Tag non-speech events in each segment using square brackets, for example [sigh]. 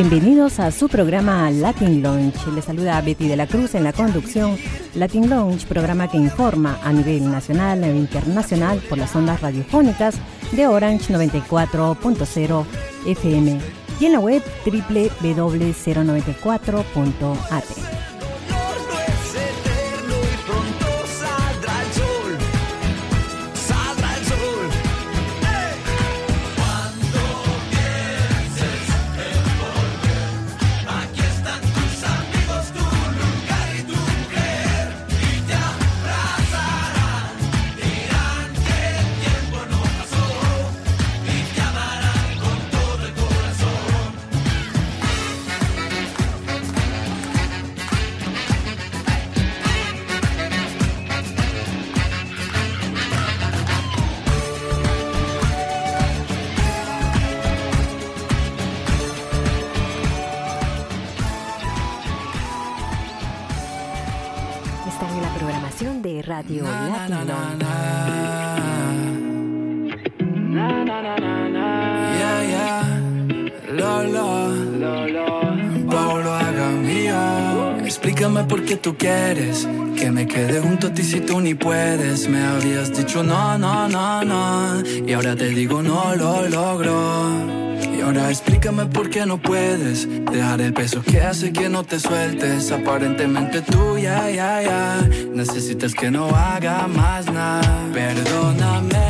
Bienvenidos a su programa Latin Launch. Les saluda Betty de la Cruz en la conducción. Latin Launch, programa que informa a nivel nacional e internacional por las ondas radiofónicas de Orange 94.0 FM y en la web www.094.at. quieres que me quede junto a ti si tú ni puedes. Me habías dicho no, no, no, no. Y ahora te digo no lo logro. Y ahora explícame por qué no puedes dejar el peso que hace que no te sueltes. Aparentemente tú ya, ya, ya. Necesitas que no haga más nada. Perdóname,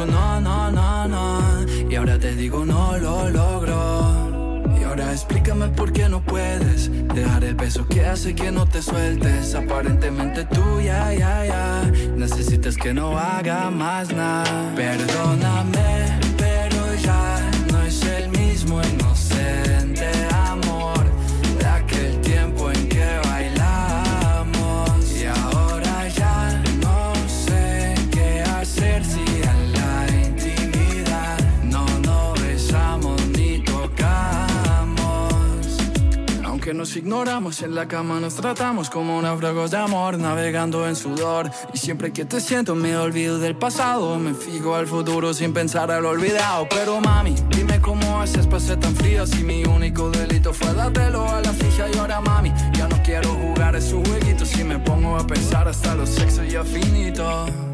dicho no, no, no, no. Y ahora te digo no lo logro. Ahora explícame por qué no puedes dejar el peso que hace que no te sueltes. Aparentemente tú ya, ya, ya necesitas que no haga más nada. Perdóname, pero ya nos ignoramos en la cama nos tratamos como náufragos de amor, navegando en sudor. Y siempre que te siento me olvido del pasado, me fijo al futuro sin pensar al olvidado. Pero mami, dime cómo haces para ser tan frío si mi único delito fue dártelo a la fija y ahora mami, ya no quiero jugar esos jueguitos si me pongo a pensar hasta los sexos ya finito.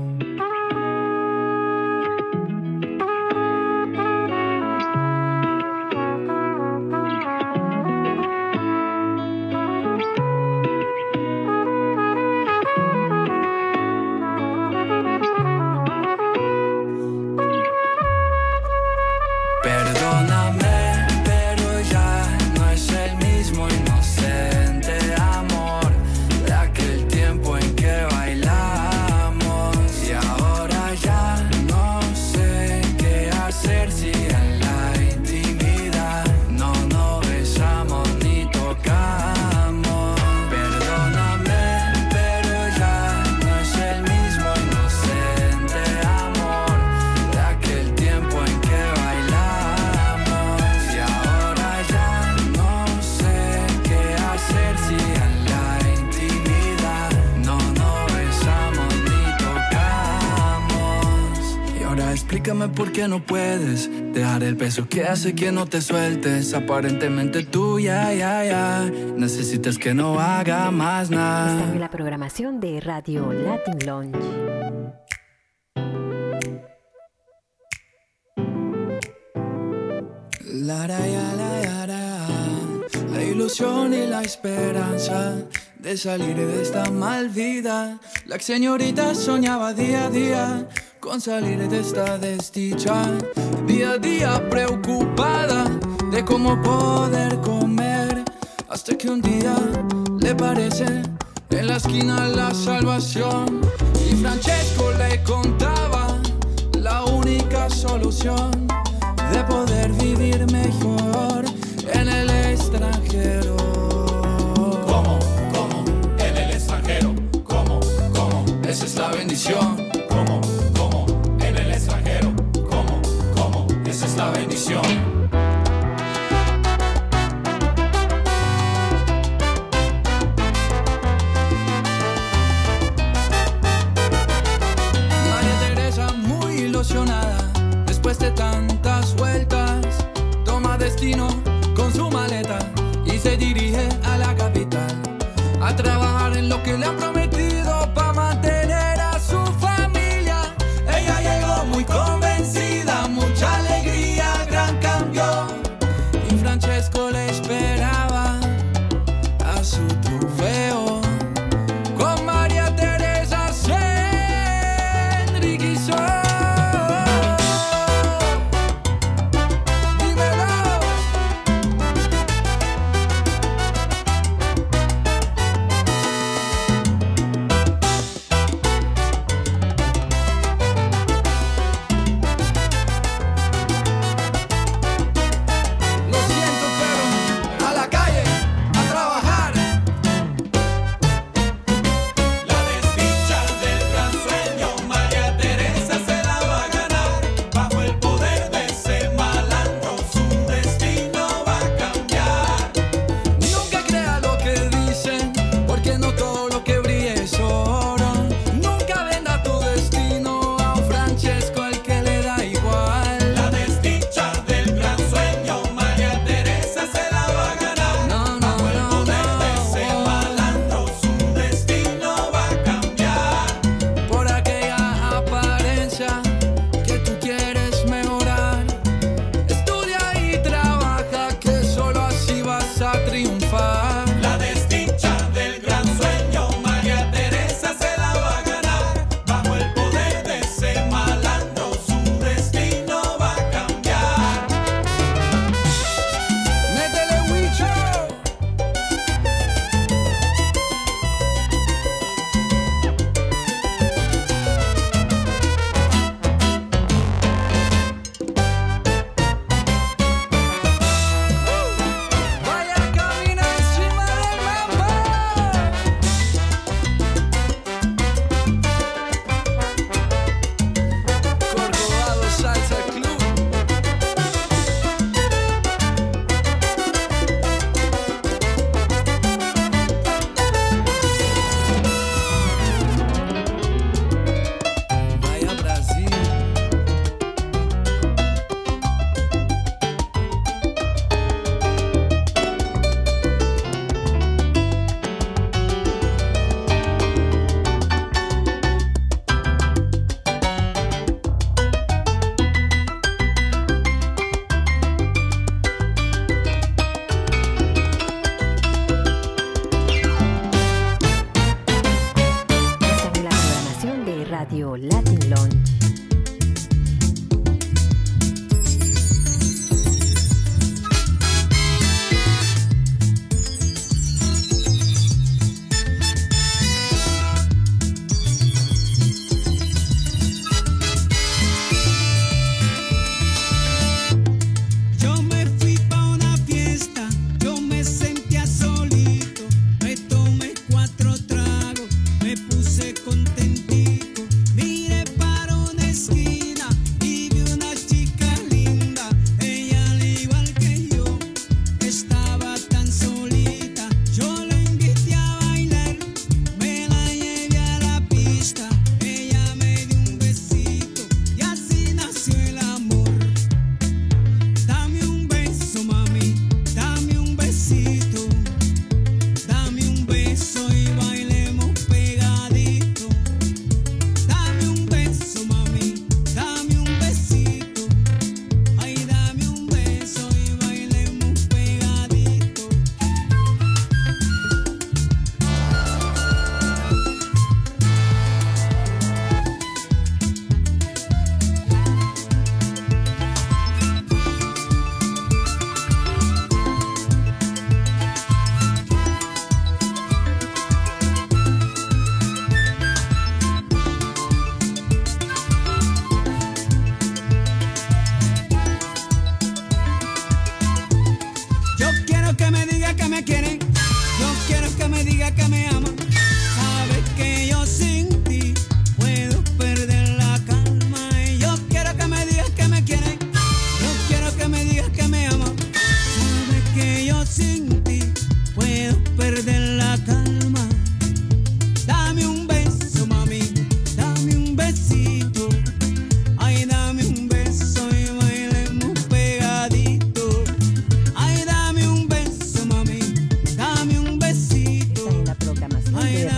No puedes dejar el peso que hace que no te sueltes. Aparentemente tuya, ya, ya. Necesitas que no haga más nada. Esta es la programación de Radio Latin Lounge. La, la, la, la ilusión y la esperanza de salir de esta mal vida. La señorita soñaba día a día con salir de esta desdicha. Día a día preocupada de cómo poder comer. Hasta que un día le parece en la esquina la salvación. Y Francesco le contaba la única solución de poder vivir mejor en el extranjero. Bendición. ¿Cómo? ¿Cómo? En el extranjero. ¿Cómo? ¿Cómo? Esa es la bendición. María Teresa muy ilusionada después de tantas vueltas toma destino con su maleta y se dirige a la capital a trabajar en lo que le han prometido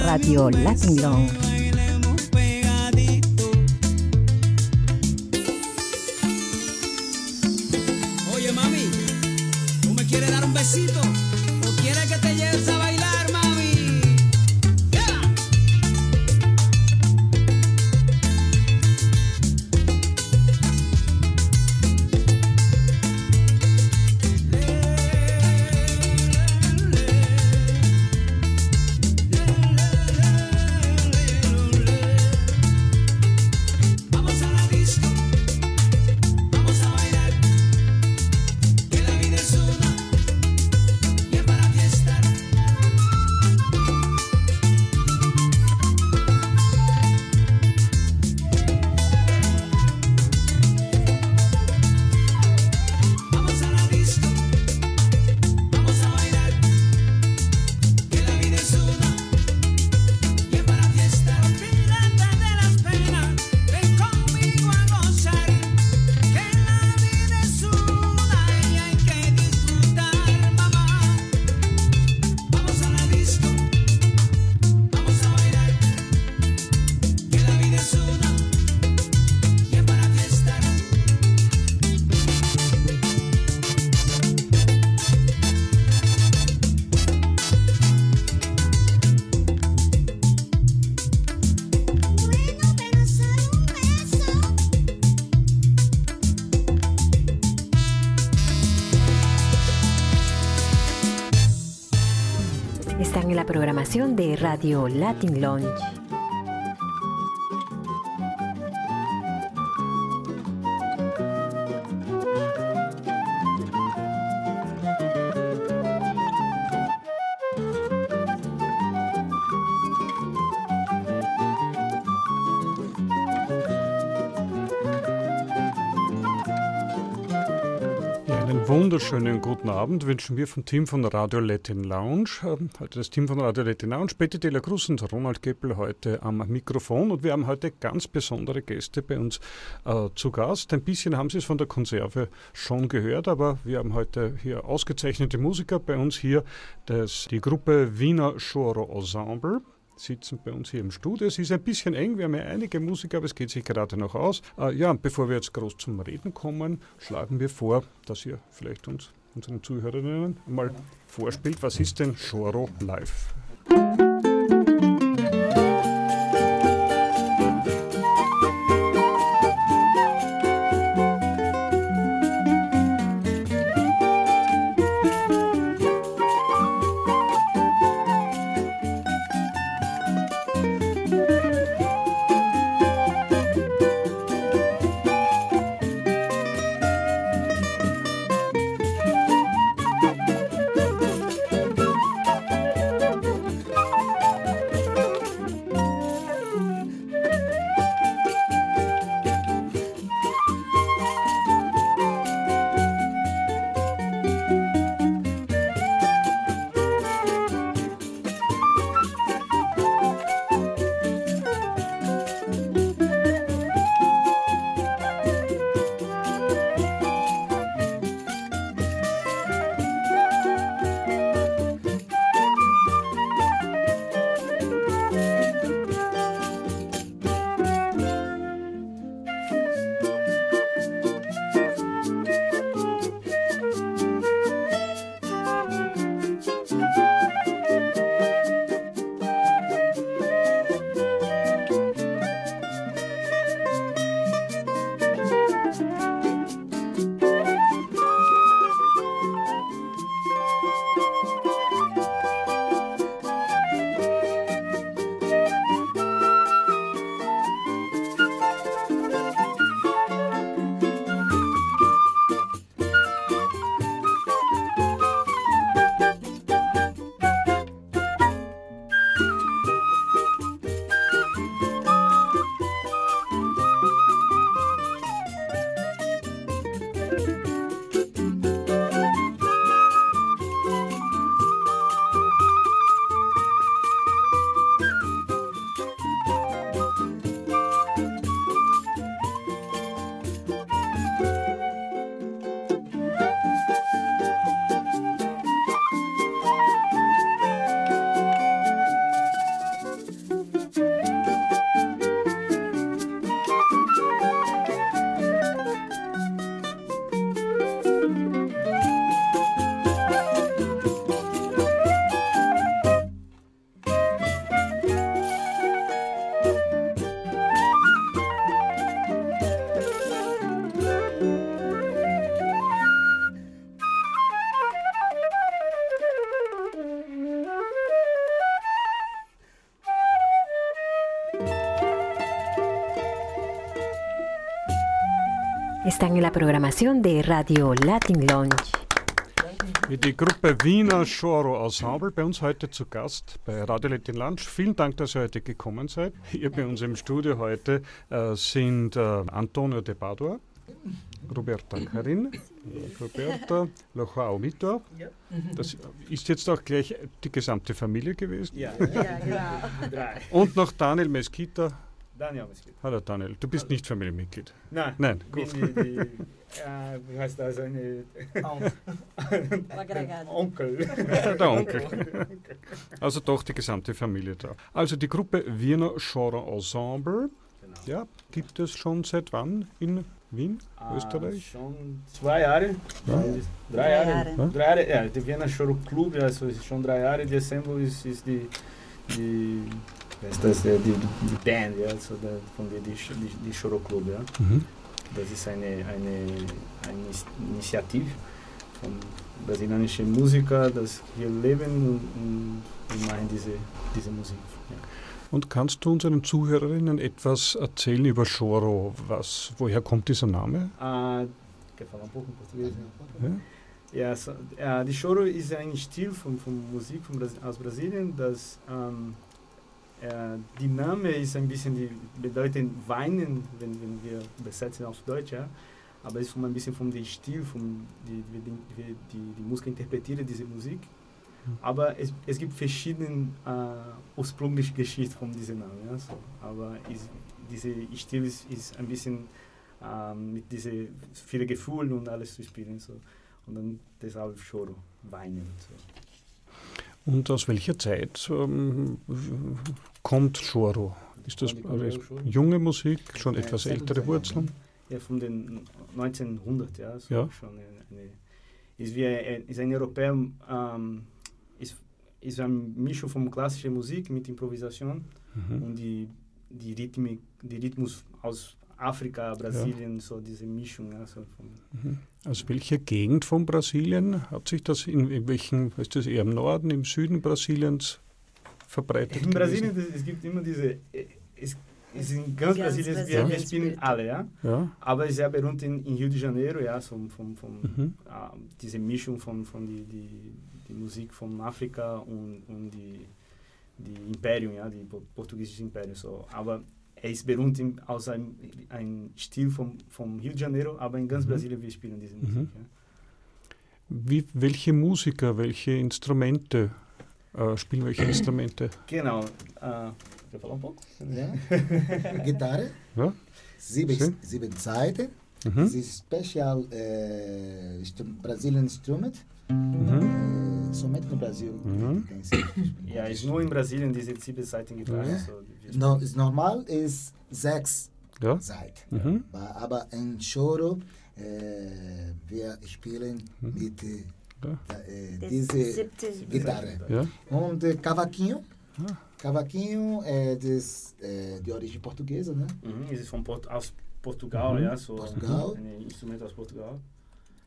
Radio Latin Long. Radio Latin Lounge. Wunderschönen guten Abend wünschen wir vom Team von Radio Latin Lounge. Ähm, Heute das Team von Radio Latin Lounge, Betty de Cruz und Ronald Keppel heute am Mikrofon. Und wir haben heute ganz besondere Gäste bei uns äh, zu Gast. Ein bisschen haben Sie es von der Konserve schon gehört, aber wir haben heute hier ausgezeichnete Musiker bei uns hier. Das, die Gruppe Wiener Choro Ensemble sitzen bei uns hier im Studio. Es ist ein bisschen eng, wir haben ja einige Musiker, aber es geht sich gerade noch aus. Äh, ja, bevor wir jetzt groß zum Reden kommen, schlagen wir vor, dass ihr vielleicht uns, unseren Zuhörerinnen mal vorspielt, was ist denn Choro Live? Están en la programación de Radio Latin Lounge. Die Gruppe Wiener Choro Ensemble bei uns heute zu Gast bei Radio Latin Lunch. Vielen Dank, dass ihr heute gekommen seid. Hier bei uns im Studio heute äh, sind äh, Antonio De Padua, Roberta Karin, Roberta Lochau Mito. Das ist jetzt auch gleich die gesamte Familie gewesen. Ja, ja, genau. Und noch Daniel Mesquita. Daniel Mesquita. Hallo Daniel, du bist nicht Familienmitglied. Nein, Nein, gut. die, die, äh, wie heißt das, eine Onkel. [laughs] [laughs] Der Onkel. Also doch die gesamte Familie da. Also die Gruppe Wiener Genre Ensemble, Genau. ja, gibt es schon seit wann in Wien, Ah, Österreich? Schon zwei Jahre. Ja. Drei Jahre. Jahre. Drei Jahre, ja. Die Wiener Choro Club, also ist schon drei Jahre. Die Ensemble ist, ist die, die, wie heißt das, die, die, die Band, ja, also der, von der, die, die, die Choro Club, ja. Mhm. Das ist eine, eine, eine Initiative von brasilianischen Musikern, das hier leben und, und, machen diese, diese Musik. Ja. Und kannst du unseren Zuhörerinnen etwas erzählen über Choro? Was, woher kommt dieser Name? Ah? Ja? So, äh, die Choro ist ein Stil von, von Musik von Bras aus Brasilien, das ähm, äh, die Name ist ein bisschen, die bedeutet weinen, wenn, wenn wir übersetzen auf Deutsch, ja. Aber es ist ein bisschen vom Stil, vom, die, wie die, die, die Musiker interpretieren diese Musik. Aber es, es gibt verschiedene äh, ursprüngliche Geschichten von diesem Namen. Ja, so. Aber ist, dieser Stil ist, ist ein bisschen ähm, mit diesen vielen Gefühlen und alles zu spielen. So. Und dann deshalb Choro, weinen. So. Und aus welcher Zeit ähm, kommt Choro? Ist das Choro? junge Musik, schon Ja, etwas ältere Wurzeln? Ja, von den 1900, ja. So Ja. Schon eine, ist, wie ein, ist ein Europäer, ähm, ist, ist eine Mischung von klassischer Musik mit Improvisation Mhm. und die, die, Rhythmik, die Rhythmus aus Afrika, Brasilien, so diese Mischung. Ja, so von, Aus welcher Gegend von Brasilien hat sich das in, in welchen, ist das eher im Norden, im Süden Brasiliens verbreitet? in Brasilien gewesen? es gibt immer diese, äh, es, es in ganz, Ganz Brasilien, wir, Brasilien wir spielen alle, ja. Ja. Aber es ist sehr berühmt in, in Rio de Janeiro, ja, so, vom, vom, Mhm. äh, diese Mischung von, von die, die, die Musik von Afrika und, und die, die Imperium, ja, die po- portugiesische Imperium. So. Aber er ist berühmt in, aus einem ein Stil vom, vom Rio de Janeiro, aber in ganz Mhm. Brasilien wir spielen diese Musik. Mhm. Ja. Wie, welche Musiker, welche Instrumente äh, spielen welche Instrumente? Genau. Äh, quer falar um pouco? Ja. Gitarre, Ja? sieben, Sim. sieben Seiten. Mhm. Das ist Special äh, Brazilian Instrument. Mhm. Somente no Brasil Mhm. tem esse. Ja, ist nur in Brasilien diese sieben Seiten Gitarre. Ja. So, No, normal ist sechs Ja? Seiten. Mhm. Aber in Choro äh, wir spielen mit äh, Ja. Das diese siebte Gitarre. Ja? Und cavaquinho. Ah. Cavaquinho é des, äh, de origem portuguesa, né? Mhm, es ist von Port aus Portugal, Mhm. ja, so Portugal. ein Instrument aus Portugal.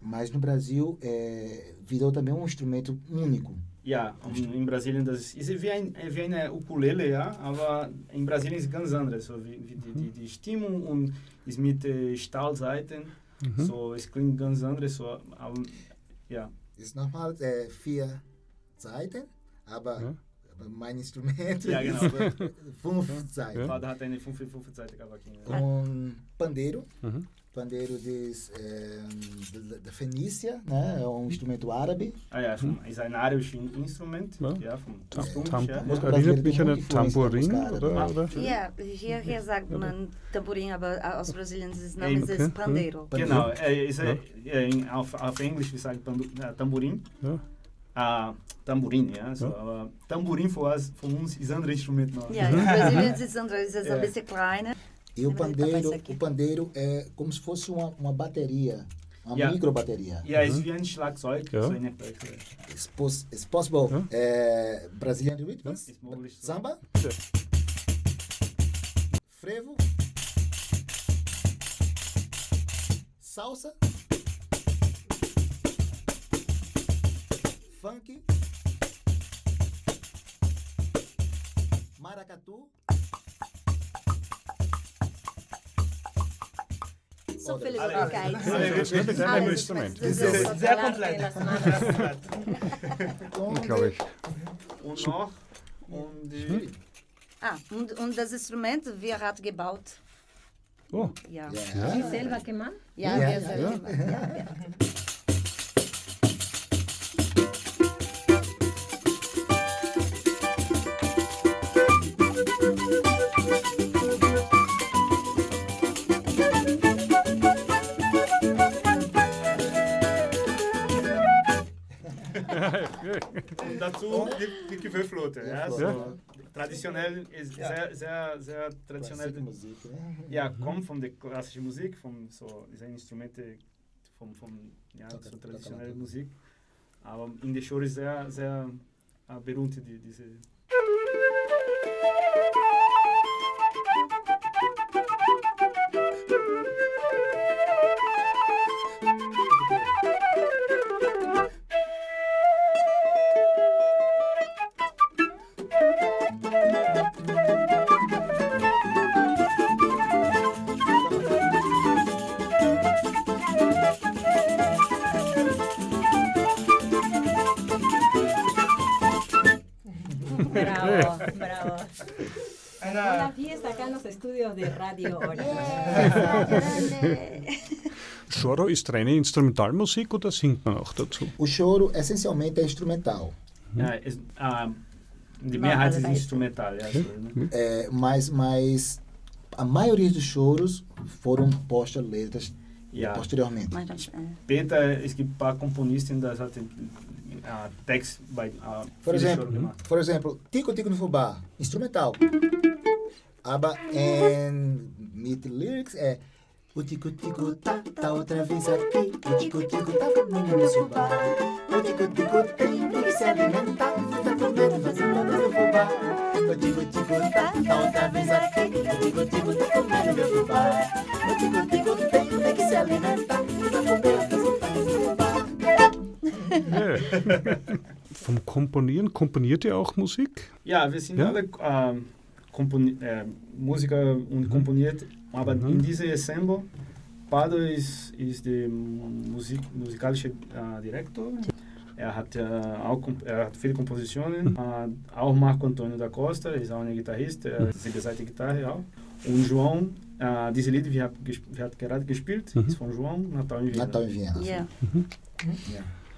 Mas no Brasil é, virou também um instrumento único. Ja, und in Brasilien das ist, ist wie, ein, wie eine Ukulele, ja, aber in Brasilien ist ganz anders, so wie, wie die, die, die Stimmung und ist mit äh, Stahlseiten, Mhm. so es klingt ganz anders, so, aber ja, Ist normal é, vier Seiten, aber, Ja. aber mein Instrumento Ja, genau. ist fünf Seiten. Vater hat eine 5 5 Seite Cavaquinho. Com pandeiro, Mhm. Pandeiro des, é, da, Fenícia, né? É um instrumento árabe. Ah ja, vom, Instrument, Ja. ja, vom erinnert mich an ein Tambourin, música oder? Ja, hier, hier sagt man Tamborim, aber aus Brasilien ist es Name okay. ist Pandeiro. Genau, äh, ist, äh, in- auf, auf Englisch, wie sagt man, äh, Tambourin. Ja. Ah, tamborim, ja. So. Aber tamborim für uns, für uns ist ein anderes Instrument. Ja, in Brasilien ist es Ja. ein bisschen kleiner. E o pandeiro, o pandeiro é como se fosse uma, uma bateria, uma Ja. microbateria. Ja, ist wie ein Schlagzeug. Ja. So. It's, pos, it's possible. Ja. É, Brazilian rhythms, möglich. So. samba, frevo, salsa, funk, maracatu, so viele. Möglichkeiten. Das ist mit einem Alles, Instrument. das ist Sehr, komplett. Unglaublich. [laughs] Und noch, und die, Ah, und, und das Instrument, wer hat gebaut? Oh, Ja, Ja. Ja, Ja, wer ja, ja. gemacht? Ja, ja. [laughs] dazu die, die Querflöte. Ja, so Ja. Traditionell ist sehr, sehr, sehr traditionell. Klassische Musik, né? Ja, kommt von der klassischen Musik, von so diese Instrumente, von, von ja, Toca- so toca traditionelle lá tudo. Musik. Aber in der Show ist sehr, sehr äh, berühmt die, diese. Choro ist reine Instrumentalmusik oder singt man auch dazu? O choro essencialmente é instrumental, Não, Mehrheit alle ist Seiten. instrumental. É, mas, mas a maioria dos choros foram postas letras ja. posteriormente. Äh, Später, es gibt ein paar Komponisten, die hatten äh, Text bei Por viele exemplo, por exemplo, Tico Tico no Fubá, instrumental. Aber em mit lyrics é o tico tico tá, tá outra vez aqui. O tico tico tá comendo no fubá. O tico tico tem, que se alimentar. Tá comendo, fazendo no fubá. O tico tico tá, tá outra vez aqui. O tico tico tá comendo no fubá. O tico tico tem, que se alimentar. Tá comendo, fazendo no fubá. Vom Komponieren, komponiert ihr auch Musik? Ja, wir sind Ja? alle ähm, äh, Musiker und komponiert, aber Mhm. in diesem Ensemble, Pado ist, ist der Musik, musikalische äh, Direktor. Er hat, äh, auch, er hat viele Kompositionen. Äh, auch Marco Antônio da Costa ist auch ein Gitarrist, er hat siebenseite Gitarre auch. Und João, äh, diese Lied, wir haben wir gerade gespielt, Mhm. ist von João, Natal em Viena. Natal em Viena. yeah.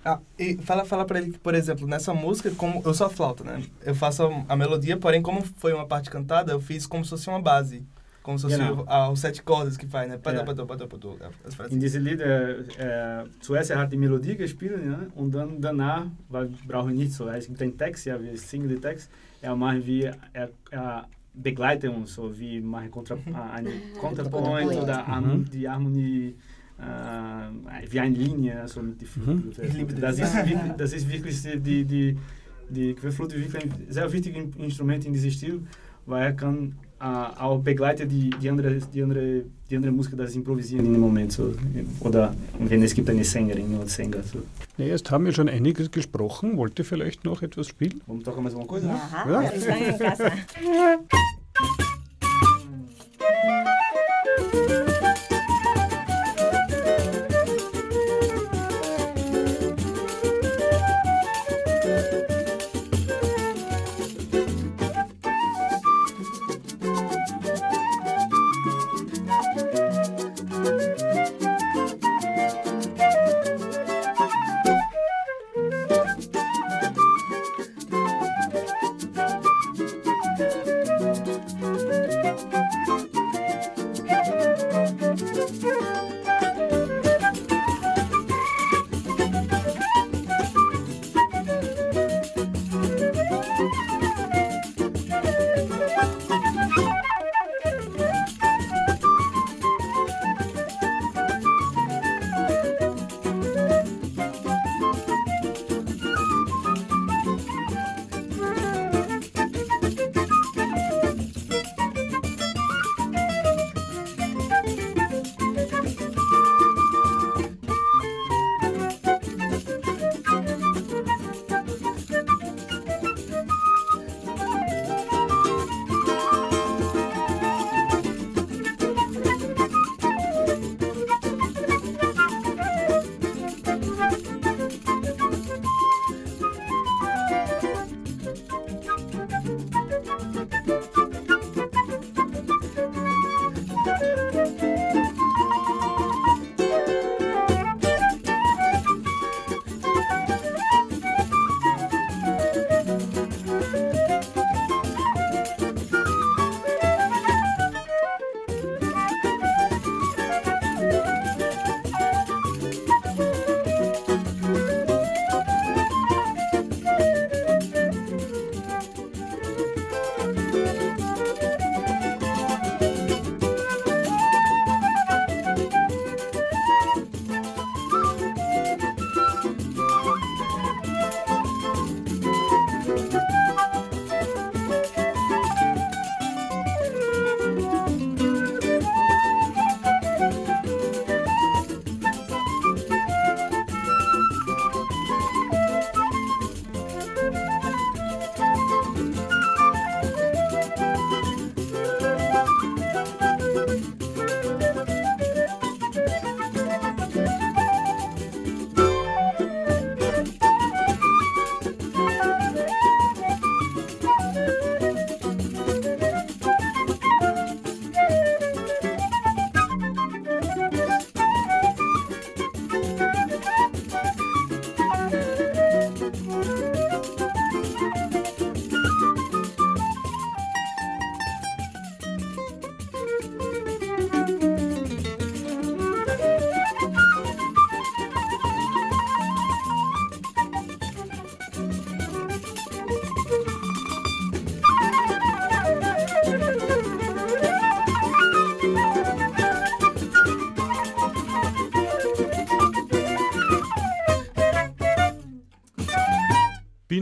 Ah, e fala, fala pra ele que, por exemplo, nessa música, como eu sou a flauta, né? Eu faço a, a melodia, porém, como foi uma parte cantada, eu fiz como se fosse uma base. Como se fosse Genau. ah, os sete cordas que faz, né? Padá, padá, as frases In diesem Lied, äh, äh, zuerst er hat die Melodie gespielt ne? und dann danach, weil brauche ich nicht so, es gibt den Text, ja, wir singen den Text, er macht wie, er, er begleitet uns, so wie machen Kontra, eine [laughs] Kontrapunkt Kontrapunkt. oder Harmon- die Harmonie, äh, wie eine Linie, so mit die Mhm. Ich liebe Das das. ist, wirklich, das ist wirklich die, die, die Querflöte wirklich ein sehr wichtiges Instrument in diesem Stil, weil er kann äh, auch begleiten die, die, andere, die, andere, die andere Musiker, das improvisieren in dem Moment. So. Oder wenn es gibt eine Sängerin oder Sänger. So. Ja, jetzt haben wir schon einiges gesprochen. Wollt ihr vielleicht noch etwas spielen? Vamos tocar mais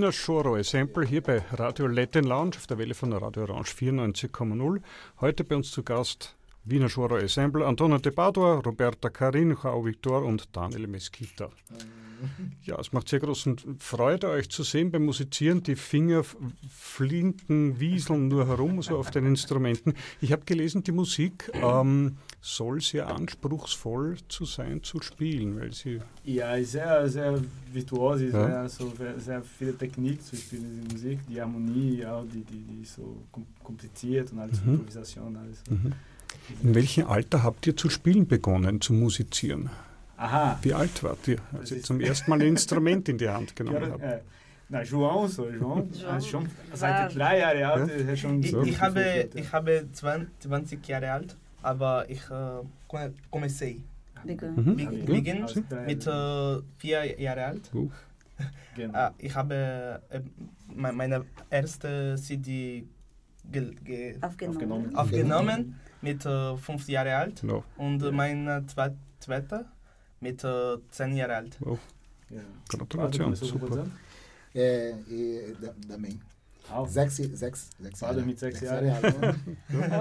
Wiener Choro Sample hier bei Radio Latin Lounge auf der Welle von Radio Orange 94,0. Heute bei uns zu Gast Wiener Choro Ensemble Antonio de Padua, Roberta Carin, Joao Victor und Daniel Mesquita. [laughs] Ja, es macht sehr großen Freude, euch zu sehen beim Musizieren. Die Finger flinken, wieseln nur herum, so auf den Instrumenten. Ich habe gelesen, die Musik ähm, soll sehr anspruchsvoll zu sein, zu spielen, weil sie Ja, sehr, sehr virtuos, Ja. sehr, so, sehr viele Technik zu spielen, die Musik, die Harmonie, auch die, die, die so kom kompliziert und alles, Mhm. Improvisation, alles. Mhm. In welchem Alter habt ihr zu spielen begonnen, zu musizieren? Aha. Wie alt wart ihr, als ist- zum ersten Mal ein Instrument in die Hand genommen Ja, habt? äh, na, João, so, João, ah, schon war- seit drei Jahren alt, er hat schon Ich, So. ich, habe, ja. ich habe 20, 20 Jahre alt, aber ich äh, come- comecei. Beginn. Mhm. Be- Ja, Beginn aus drei mit Jahren. äh, vier Jahre alt. Genau. Ah, ich habe äh, me- meine erste CD ge ge Aufgenommen. aufgenommen mit äh, fünf Jahre alt No. und äh, meine zwe zweite mit äh, zehn Jahre alt. Oh, Ja. Gratulation, super. É, e da- também. Auch. Sechs, sechs, sechs Jahre. mit sechs Sechs Jahren. Jahre alt. [laughs] Und,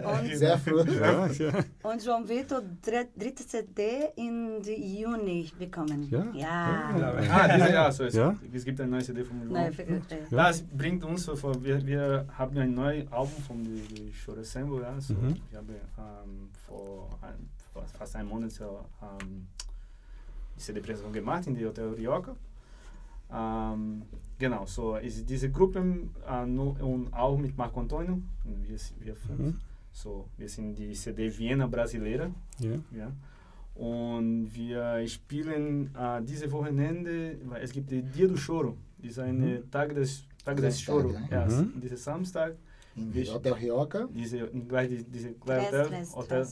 und, und, Sehr früh. Ja, ja. [laughs] und João Vitor, dritte CD in die Juni bekommen. Ja. Ja. Ah, diese Jahr, so es, Ja? es gibt eine neue CD von João. Nein, äh, Ja. Das bringt uns so vor, wir, wir haben ein neues Album von Shore Assemble, ja, so, Mhm. ich habe ähm, vor, ein, fast einem Monat so, ähm, die CD-Präsentation gemacht in der Hotel Rioja. Ähm, genau, so ist diese Gruppe äh, nur, und auch mit Marco Antonio, wir, wir fünf. Mhm. So, wir sind die CD Viena Brasileira. Ja. Ja. Und wir spielen äh, diese Wochenende, weil es gibt die Dia do Choro, das ist ein Mhm. Tag des, Tag des Choro. ja. Ja, Mhm. Dieser Samstag, Em Vixe. Hotel Rioca. diese, gleich die, diese gleich Hotel, Hotel,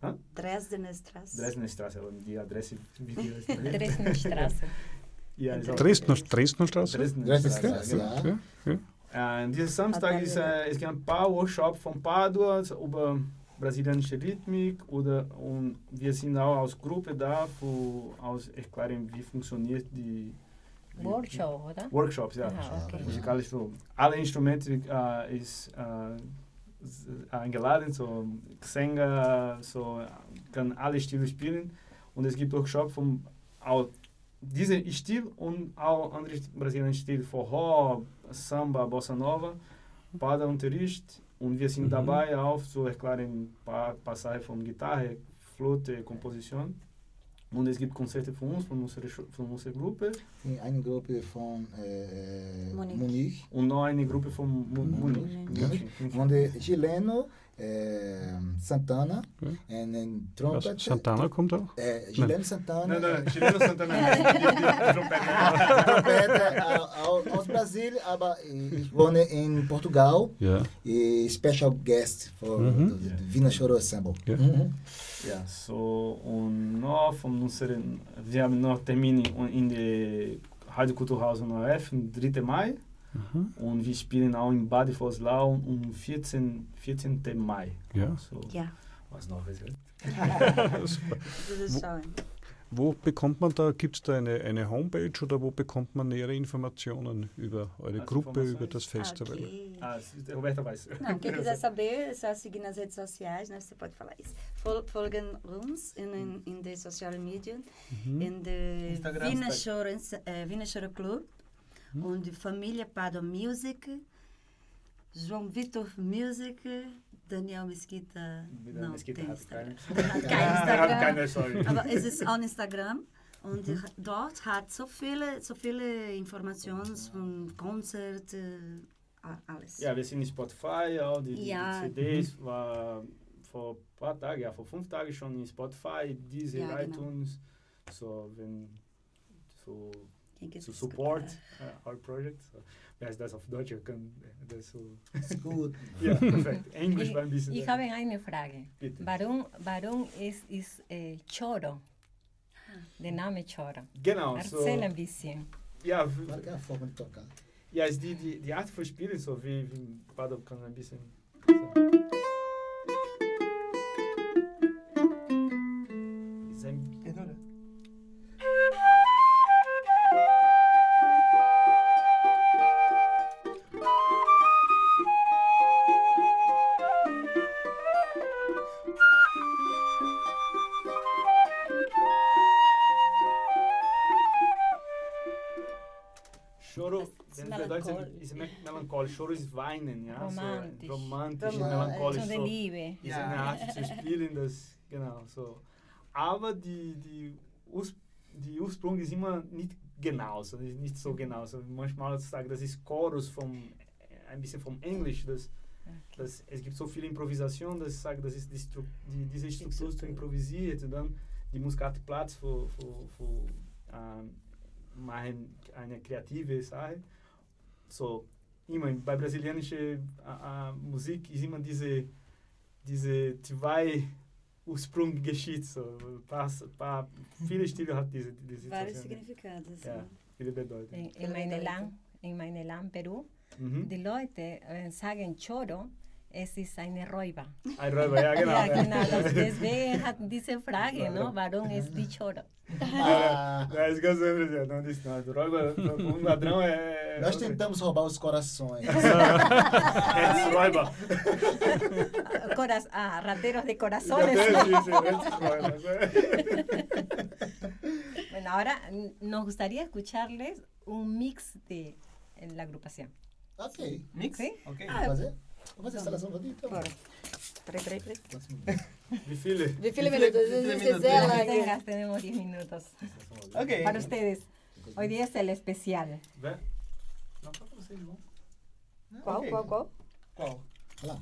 Straße. Hä? Dresdner Straße. Dresdner Straße, aber die Adresse? Dresdenstraße. Ja, ist auch- Dresdner, Dresdner Straße? Dresdner Dresdner Straße, Straße, genau. ja. Ja, ja. Äh, diesen Samstag ist, äh, es gibt ein paar Workshops von Padua über brasilianische Rhythmik oder und wir sind auch als Gruppe da, für aus erklären, wie funktioniert die Workshop, oder? Workshops, ja. Ah, okay. Musikalisch so. Alle Instrumente äh, ist äh, s- eingeladen, so Sänger, so kann alle Stile spielen. Und es gibt Workshops von auch diesem Stil und auch andere brasilianische Stil, Forró, Samba, Bossa Nova, Pada Unterricht. Und wir sind Mhm. dabei auch zu erklären ein paar Passagen von Gitarre, Flöte, Komposition und es gibt Konzerte von uns, von unserer, von unserer Gruppe eine Gruppe von äh. Munique. und noch eine Gruppe von Mu- Mhm. Munich. Munique. Onde chileno, äh, Santana, und ein Was, Trompete. Santana kommt auch? Äh, chileno Santana. Nein, nein, Chileno Santana. die- die- die Trompete. Au- aus Brasil, aber ich wohne in Portugal. Ja. E special guest for the, the Vina Choro Ensemble. Ja. Mhm. Ja, so und noch von unseren, wir haben noch Termine in der Rádio Kulturhaus UNF am 3. Mai Mhm. und wir spielen auch in Bad Voslau um 14. 14. Mai. Ja. So, Ja, was noch ist. das ist schön. Wo bekommt man da, gibt es da eine, eine Homepage oder wo bekommt man nähere Informationen über eure Also Gruppe, über das Festival? Ah, a Roberta vai. Não, quem quiser saber, é só seguir nas redes sociais, né? Você pode falar isso. Fol folgen uns in, in, in the social media, Mhm. in the Instagram, Wiener Shore, äh, Wiener Shore Club und die Familie Pado Music, João Vitor Music, Daniel Mesquita, Daniel não, Mesquita tem hat Instagram. [laughs] kein Keine, Instagram. sorry. Aber es ist on Instagram und ich- dort hat so viele, so viele Informationen von Konzerten, alles. Ja, wir sind in Spotify, auch die, die Ja. CDs war vor ein paar Tagen, ja, vor fünf Tagen schon in Spotify, diese Ja, genau. iTunes, so wenn so to support uh, our project. So, das auf Deutsch? Kann das so. Ist gut. [laughs] Ja, perfekt. Englisch Ich, war ein bisschen. ich habe eine Frage. Bitte. Warum, warum ist, ist äh, Choro? Der Name Choro. Genau, so. Erzähl ein bisschen. Ja, ja, ist die, die, die Art von Spielen, so wie, wie Pado kann ein bisschen. So. Choro ist Weinen, ja. Romantisch. So, romantisch, Roman- melancholisch. So de So, Liebe. ist eine Art zu spielen, das, genau, so. Aber die, die, Urs, die Ursprung ist immer nicht genau, so, nicht so genau. So, manchmal sagen, das ist Chorus vom, ein bisschen vom Englisch, das, das, es gibt so viel Improvisation, dass ich sage, das ist die, Stru die, diese Struktur zu improvisiert und dann die Musik hat Platz für, für, für ähm, machen eine kreative Sache. So, immer bei brasilianischer äh, Musik ist immer diese, diese zwei Ursprungsgeschichte. So, pass, pa, viele Stile hat diese, diese Vários Situation. significados. Ja, viele Bedeutung. En, en Mainelán, en Mainelán, Perú, Mhm. die Leute äh, sagen Choro, es ist eine Räuber. Ein Räuber, ja, genau. Ja, genau. Deswegen hat diese Frage, ¿no? Warum ist die Choro? Ah. É, isso que eu sempre dizia, não disse não. É droga, um ladrão é... Nós tentamos roubar os corações. é, [laughs] rouba. Cora... Ah, rateiros de corazones. É é. bueno, agora nos gustaría escucharles um mix de la agrupação. Ok. Mix? ¿Sí? Ok. Ah, ¿Vas a hacer? ¿Vas a hacer la? Claro. Peraí, peraí, peraí. Desfile. Minutos. Tenemos 10 minutos. Para ustedes. Hoy día es el especial. ¿Ve? No, para vocês, não. Qual, qual, qual? Qual? Lá.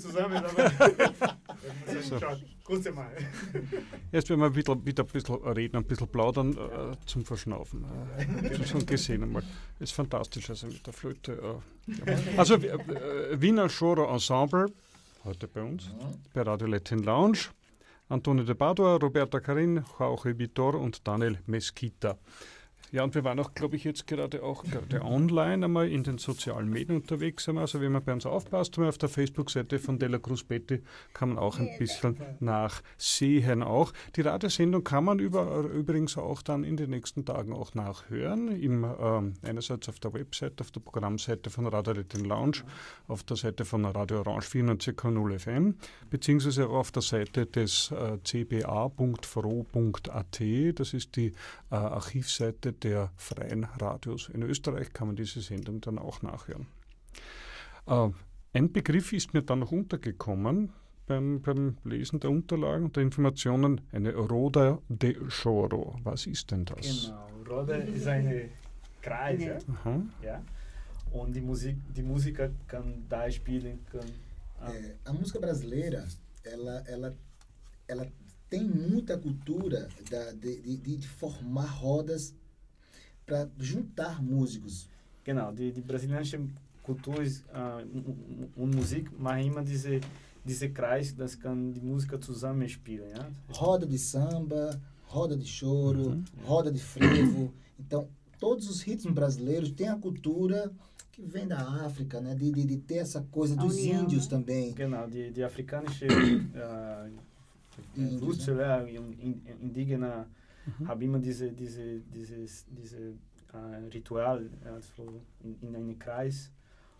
Zusammen, aber So. kurz mal. Erst wenn wir wieder, wieder ein bisschen reden, ein bisschen plaudern äh, zum Verschnaufen. Äh, das schon gesehen einmal. Ist fantastisch, also mit der Flöte. Äh, ja. Also äh, Wiener Schoro Ensemble, heute bei uns, bei Radio Latin Lounge. Antonio de Padua, Roberta Carin, Jorge Vitor und Daniel Mesquita. Ja, und wir waren auch, glaube ich, jetzt gerade auch gerade online einmal in den sozialen Medien unterwegs. Also wenn man bei uns aufpasst, auf der Facebook-Seite von Della Cruz Betty kann man auch ein bisschen nachsehen auch. Die Radiosendung kann man über, übrigens auch dann in den nächsten Tagen auch nachhören. Im, ähm, einerseits auf der Webseite, auf der Programmseite von Radio Latin Lounge, auf der Seite von Radio Orange 94,0 FM, beziehungsweise auch auf der Seite des äh, cba.fro.at. Das ist die äh, Archivseite der freien Radios. In Österreich kann man diese Sendung dann auch nachhören. Äh, ein Begriff ist mir dann noch untergekommen beim, beim Lesen der Unterlagen und der Informationen, eine Roda de Choro. Was ist denn das? Genau, Roda ist eine Kreis, ja? Ja? Und die, Musik, die Musiker kann da spielen, kann, ah, É, a música brasileira, ela, ela, ela tem muita cultura da, de, de, de formar rodas para juntar músicos. Genau, die, die brasilianische Kultur ist äh, und und Musik machen immer diese, diese Kreis, das kann die Musiker zusammenspielen. Ja? Roda de samba, roda de choro, Uhum. roda de frevo. Então, todos os ritmos brasileiros têm a cultura que vem da África, né? De, de, de ter essa coisa dos união, índios né? também. Genau, die, die afrikanische äh, Índios, Wurzel, ja, in- in- Indigena Mhm. haben immer diese, diese, dieses, diese äh, Ritual also in, in einem Kreis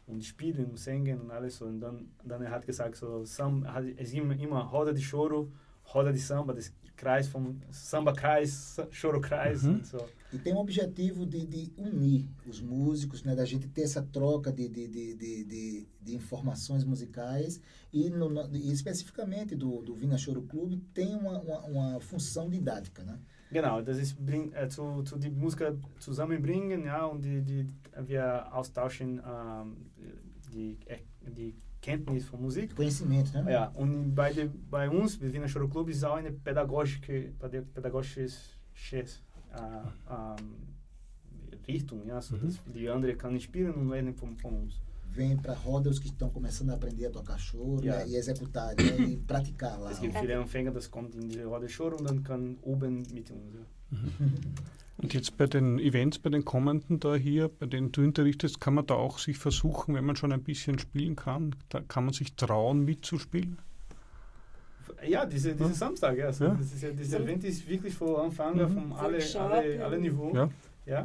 und spielen und singen und alles. Und dann, dann er hat gesagt, so, Sam, hat, es immer, immer Roda de Choro, Roda de Samba, das Kreis vom Samba-Kreis, Choro-Kreis Mhm. und so. E tem um objetivo de, de unir os músicos, né? Da gente ter essa troca de, de, de, de, de, informações musicais e, no, e especificamente do, do Vina Choro Clube tem uma, uma, uma função didática, né? Genau, das ist bring, äh, zu, zu die Musiker zusammenbringen, ja, und die, die wir austauschen ähm, die, äh, die Kenntnis von Musik. Conhecimento, né? Ja, und bei, de, bei uns, bei Wiener Choro Club, ist auch eine pädagogische, päda- pädagogische äh, ähm, Richtung, ja, so Mhm. dass die anderen können spielen und lernen von, von uns. Vem para roda os que estão começando a aprender a tocar choro Ja. né? e executar né? e [coughs] praticar lá. Es gibt viele Anfänger, das kommt in diese Rolle Choro und dann kann oben mit uns. Ja. Und jetzt bei den Events, bei den kommenden da hier, bei denen du unterrichtest, kann man da auch sich versuchen, wenn man schon ein bisschen spielen kann, da kann man sich trauen mitzuspielen? Ja, diese, diese Ja. Samstag, ja. So, Ja. Das ist ja dieses Sam- Event ist wirklich für Anfänger Mhm. von alle, alle, alle. Niveau. Ja. ja.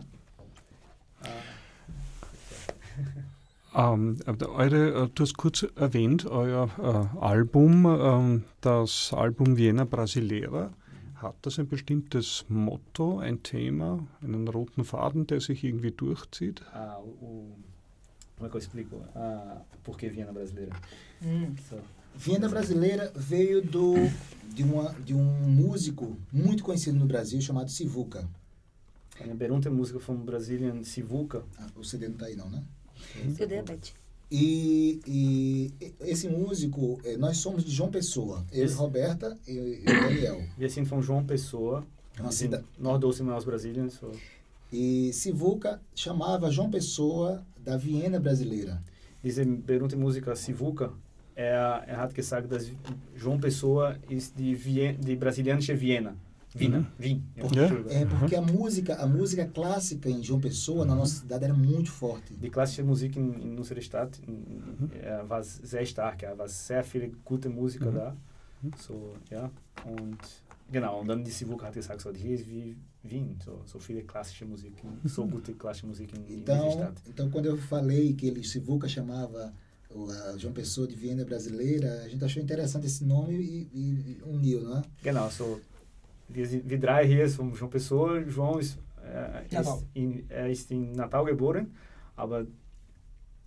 Äh, [laughs] Ähm, äh, eure, äh, du hast kurz erwähnt, euer äh, Album, ähm, das Album Vienna Brasilera. Hat das ein bestimmtes Motto, ein Thema, einen roten Faden, der sich irgendwie durchzieht? ah, o, como é que eu explico? Ah, por que Viena brasileira? Hum. So. Viena Brasileira veio do, de, uma, de um músico muito conhecido no Brasil chamado Sivuca. Eine berühmte Musiker von Brasilien, Sivuca. Ah, o CD não tá aí não, né? Cadê, Beth? E, e esse músico, eh, nós somos de João Pessoa. Eu, e Isso. Roberta e, e o Daniel. Wir sind von João Pessoa, Uma wir sind cida- Nordosten aus Brasilien. So. E Sivuca chamava João Pessoa da Viena Brasileira. Diese berühmte Musiker Sivuca, er, er hat gesagt, dass João Pessoa die, Vien, die brasilianische Vienna. Wiener, Mhm. Wien. Ja. Entschuldigung. É porque a música, a música clássica em João Pessoa, na nossa cidade, era muito forte. Die klassische Musik in, in unserer Stadt in, äh, war sehr stark, ja, war sehr viele gute Musiker Mhm. da. So, ja, und genau, und dann die Sivuk hat gesagt, so, hier ist wie Wien, so, so viele klassische Musik, so gute klassische Musik in, in Então, Stadt. então, quando eu falei que ele, Sivuca chamava a João Pessoa de Viena Brasileira, a gente achou interessante esse nome e, e- e uniu, né? Genau, so, wir, drei hier ist von João Pessoa, João ist, äh, Natal. ist, in, er ist in Natal geboren, aber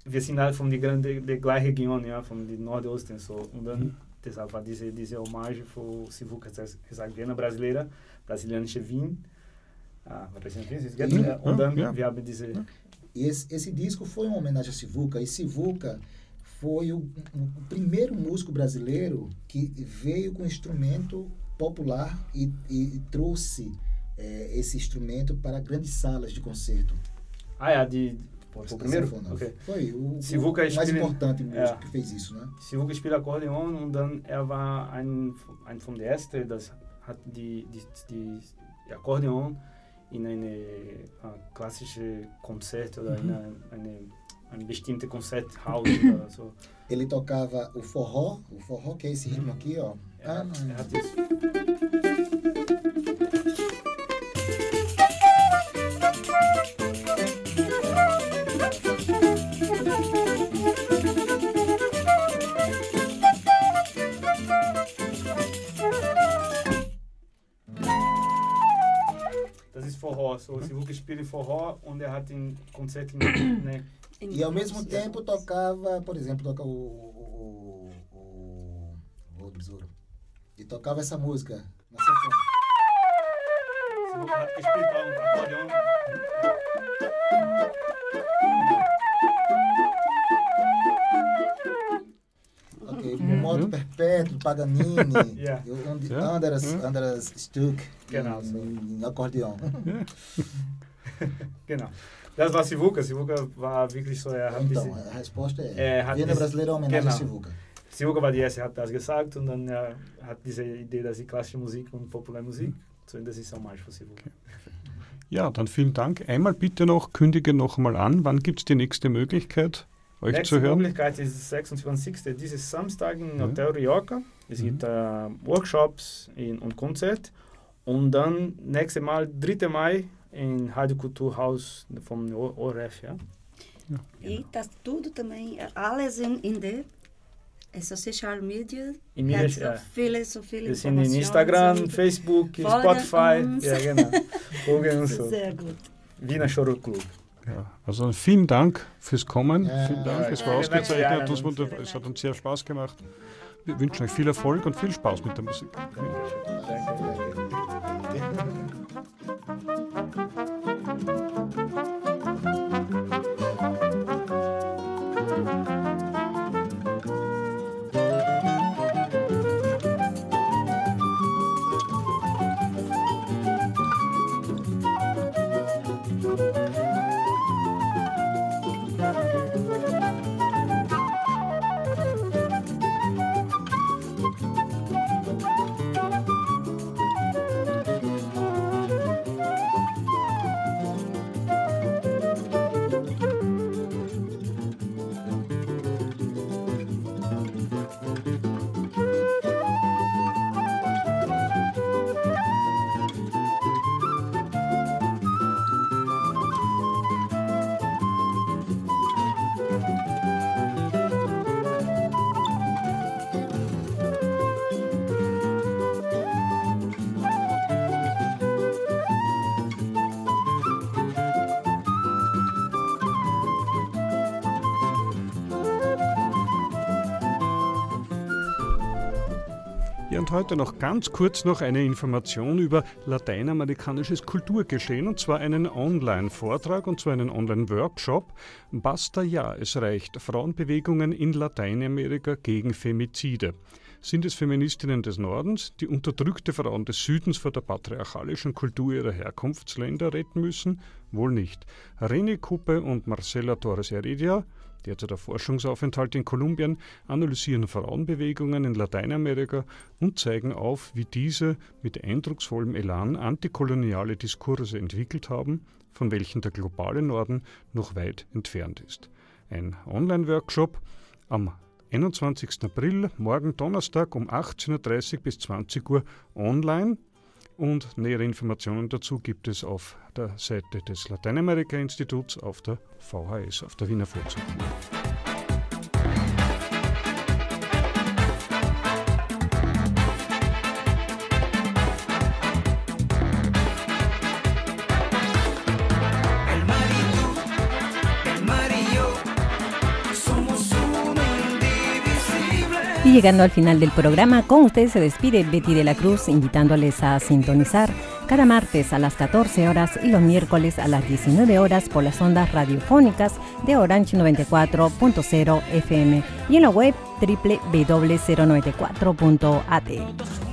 wir sind halt von der, der, der gleichen Region, ja, von den Nordosten, so, und dann Mhm. deshalb war diese, diese Hommage für Sivuca hat gesagt, Vienna brasileira, brasilianische Wien, ah, brasilianische Wien, und dann, wir haben diese, E E esse, esse disco foi uma homenagem a Sivuca. E Sivuca foi o, o primeiro músico brasileiro que veio com instrumento popular e, e trouxe eh, esse instrumento para grandes salas de concerto. Ah, ja, die. Pô, o primeiro? Sanfona. Okay. Foi o, Sivuca o mais importante músico Ja. que fez isso, né? Sivuca spielt Akkordeon und dann er war ein, ein von der Erste, das hat die, die, die, Akkordeon in eine klassische Konzert oder in eine, eine, ein bestimmte Konzerthaus oder so. Ele tocava o forró, o forró que é esse ritmo aqui, ó. Er, Ah, hat- er hat das Das ist Forró, so Sivuca spielt Forró und er hat in Konzerten e ao mesmo tempo tocava, por exemplo, toca o, o, o, o Besouro. E tocava essa música na sanfona. Se eu explicar um trabalhão. Okay, mm -hmm. Modo Perpétuo, Paganini, yeah. und, yeah. anderes, mm -hmm. anderes Stück genau. in, in Akkordeon. genau. [laughs] Das war Sivuca. Sivuca war wirklich so, er hat Então, diese, a resposta é: hat Viena dies- Brasileira é homenagem a Genau. Sivuca. Sivuca war die erste, hat das gesagt und dann er hat diese Idee, dass die klassische Musik und Populärmusik, so das ist Hommage für Sivuca. Ja, dann vielen Dank. Einmal bitte noch, kündige noch mal an, wann gibt es die nächste Möglichkeit, euch Nächste zu hören? Möglichkeit ist 26. dieses Samstag im Ja. Hotel Rioja. Es Mhm. gibt äh, Workshops in, und Konzert. Und dann nächste Mal, 3. Mai, in Rádio Kulturhaus vom ORF. Ja? E tá tudo também, alles in, in the essa social media. In mir, hat ja. so viele, so viele Wir sind in Instagram, Facebook, Spotify. uns. Ja, genau. Folgen uns so. Sehr gut. Wiener Schoro Club. Ja, also vielen Dank fürs Kommen. Ja. vielen Dank, es war Ja, ausgezeichnet. ja, es hat uns sehr Spaß gemacht. Wir wünschen euch viel Erfolg und viel Spaß mit der Musik. Ja, Thank you. Und heute noch ganz kurz noch eine Information über lateinamerikanisches Kulturgeschehen und zwar einen Online-Vortrag und zwar einen Online-Workshop. Basta ja, es reicht. Frauenbewegungen in Lateinamerika gegen Femizide. Sind es Feministinnen des Nordens, die unterdrückte Frauen des Südens vor der patriarchalischen Kultur ihrer Herkunftsländer retten müssen? Wohl nicht. René Kuppe und Marcela Torres Heredia derzeit auf Forschungsaufenthalt in Kolumbien, analysieren Frauenbewegungen in Lateinamerika und zeigen auf, wie diese mit eindrucksvollem Elan antikoloniale Diskurse entwickelt haben, von welchen der globale Norden noch weit entfernt ist. Ein Online-Workshop am 21. April, morgen Donnerstag um 18.30 Uhr bis 20 Uhr online. Und nähere Informationen dazu gibt es auf der Seite des Lateinamerika-Instituts auf der VHS, auf der Wiener Volkshochschule. Y llegando al final del programa, con ustedes se despide Betty de la Cruz, invitándoles a sintonizar cada martes a las 14 horas y los miércoles a las 19 horas por las ondas radiofónicas de Orange 94.0 FM y en la web www.094.at.